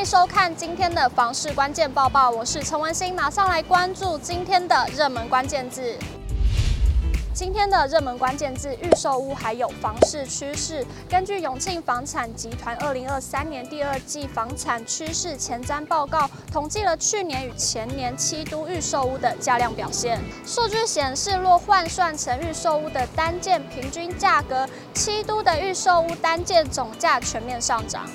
迎收看今天的房市关键报报，我是陈文心，马上来关注今天的热门关键字。今天的热门关键字：预售屋还有房市趋势。根据永庆房产集团二零二三年第二季房产趋势前瞻报告，统计了去年与前年七都预售屋的价量表现。数据显示，若换算成预售屋的单件平均价格，七都的预售屋单件总价全面上涨。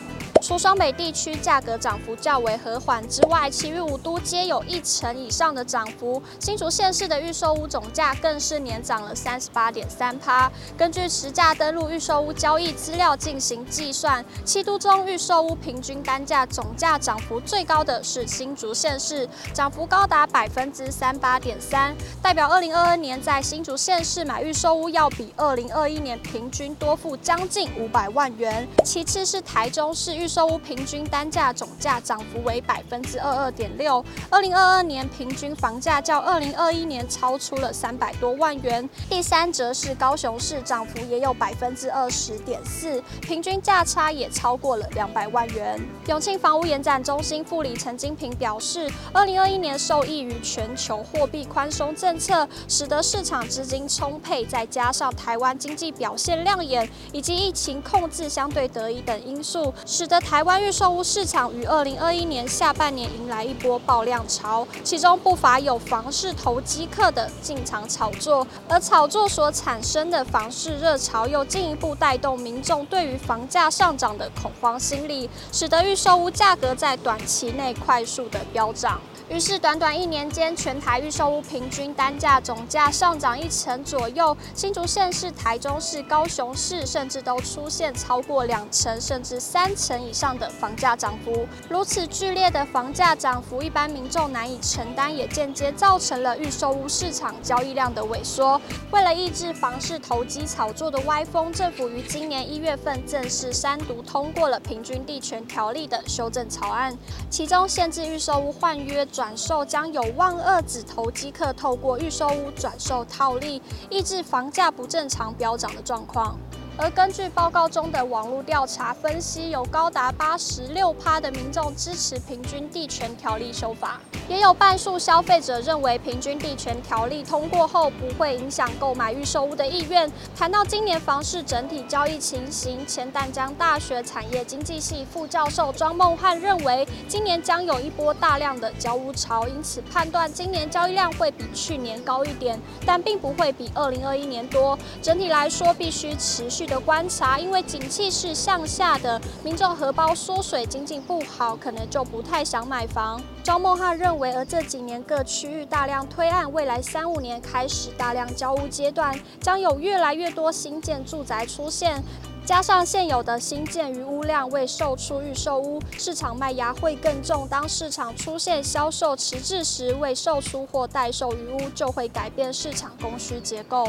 除双北地区价格涨幅较为和缓之外，其余五都皆有一成以上的涨幅。新竹县市的预售屋总价更是年涨了三十八点三趴。根据实价登录预售屋交易资料进行计算，七都中预售屋平均单价总价涨幅最高的是新竹县市，涨幅高达百分之三八点三，代表二零二二年在新竹县市买预售屋要比二零二一年平均多付将近五百万元。其次是台中市预售屋平均单价总价涨幅为百分之二二点六，二零二二年平均房价较二零二一年超出了三百多万元。第三则是高雄市，涨幅也有百分之二十点四，平均价差也超过了两百万元。永庆房屋研展中心副理陈金平表示，二零二一年受益于全球货币宽松政策，使得市场资金充沛，再加上台湾经济表现亮眼，以及疫情控制相对得宜等因素，使得台湾预售屋市场于二零二一年下半年迎来一波爆量潮，其中不乏有房市投机客的进场炒作，而炒作所产生的房市热潮又进一步带动民众对于房价上涨的恐慌心理，使得预售屋价格在短期内快速的飙涨。于是，短短一年间，全台预售屋平均单价总价上涨一成左右。新竹县市、台中市、高雄市，甚至都出现超过两成甚至三成以上的房价涨幅。如此剧烈的房价涨幅，一般民众难以承担，也间接造成了预售屋市场交易量的萎缩。为了抑制房市投机炒作的歪风，政府于今年一月份正式三读通过了平均地权条例的修正草案，其中限制预售屋换约。转售将有望遏止投机客透过预售屋转售套利，抑制房价不正常飙涨的状况。而根据报告中的网络调查分析，有高达八十六趴的民众支持平均地权条例修法。也有半数消费者认为，平均地权条例通过后不会影响购买预售屋的意愿。谈到今年房市整体交易情形，前淡江大学产业经济系副教授庄梦汉认为，今年将有一波大量的交屋潮，因此判断今年交易量会比去年高一点，但并不会比二零二一年多。整体来说，必须持续的观察，因为景气是向下的，民众荷包缩水，经济不好，可能就不太想买房。庄孟汉认为，而这几年各区域大量推案，未来三五年开始大量交屋阶段，将有越来越多新建住宅出现，加上现有的新建余屋量未售出预售屋，市场卖压会更重。当市场出现销售迟滞时，未售出或待售余屋就会改变市场供需结构。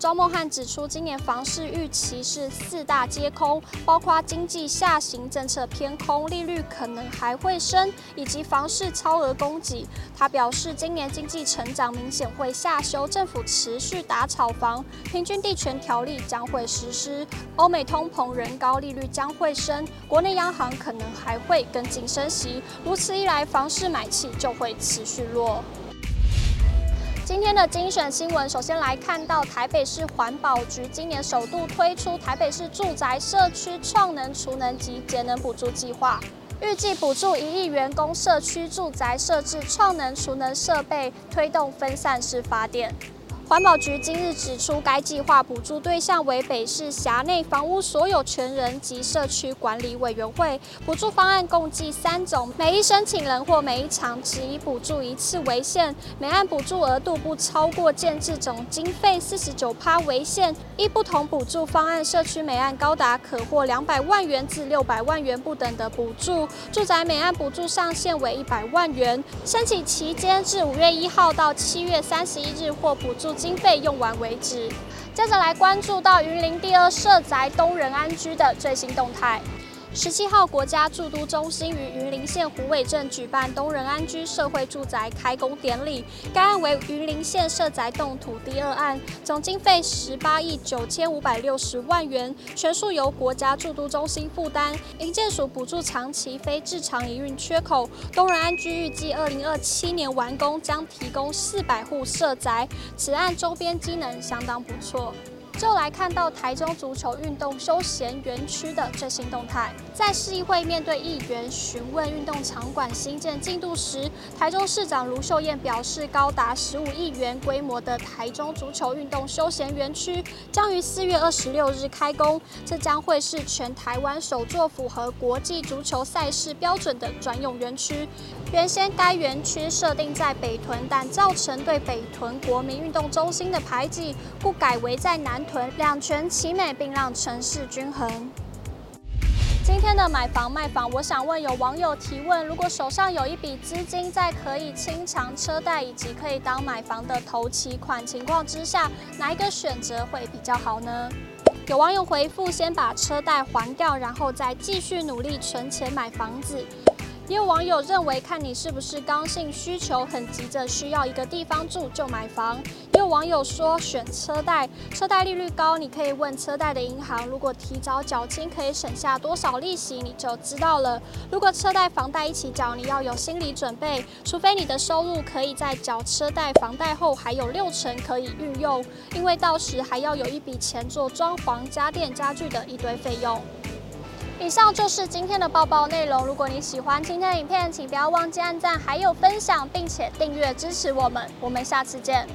庄孟汉指出，今年房市预期是四大皆空，包括经济下行、政策偏空、利率可能还会升，以及房市超额供给。他表示，今年经济成长明显会下修，政府持续打炒房，平均地权条例将会实施，欧美通膨仍高，利率将会升，国内央行可能还会跟进升息。如此一来，房市买气就会持续弱。今天的精选新闻，首先来看到台北市环保局今年首度推出台北市住宅社区创能储能及节能补助计划，预计补助一亿员工社区住宅设置创能储能设备，推动分散式发电。环保局今日指出，该计划补助对象为北市辖内房屋所有权人及社区管理委员会。补助方案共计三种，每一申请人或每一场只以补助一次为限，每案补助额度不超过建制总经费四十九趴为限。依不同补助方案，社区每案高达可获两百万元至六百万元不等的补助。住宅每案补助上限为一百万元，申请期间至五月一号到七月三十一日或补助。经费用完为止。接着来关注到云林第二社宅东仁安居的最新动态。十七号，国家驻都中心于云林县虎尾镇举办东仁安居社会住宅开工典礼。该案为云林县社宅动土第二案，总经费十八亿九千五百六十万元，全数由国家驻都中心负担。营建署补助长期非正常营运缺口。东仁安居预计二零二七年完工，将提供四百户社宅。此案周边机能相当不错。就来看到台中足球运动休闲园区的最新动态。在市议会面对议员询问运动场馆新建进度时，台中市长卢秀燕表示，高达十五亿元规模的台中足球运动休闲园区将于四月二十六日开工，这将会是全台湾首座符合国际足球赛事标准的专用园区。原先该园区设定在北屯，但造成对北屯国民运动中心的排挤，故改为在南两全其美，并让城市均衡。今天的买房卖房，我想问有网友提问：如果手上有一笔资金，在可以清偿车贷以及可以当买房的头期款情况之下，哪一个选择会比较好呢？有网友回复：先把车贷还掉，然后再继续努力存钱买房子。也有网友认为，看你是不是刚性需求，很急着需要一个地方住就买房。也有网友说，选车贷，车贷利率高，你可以问车贷的银行，如果提早缴清可以省下多少利息，你就知道了。如果车贷、房贷一起缴，你要有心理准备，除非你的收入可以在缴车贷、房贷后还有六成可以运用，因为到时还要有一笔钱做装潢、家电、家具的一堆费用。以上就是今天的报报内容。如果你喜欢今天的影片，请不要忘记按赞，还有分享，并且订阅支持我们。我们下次见。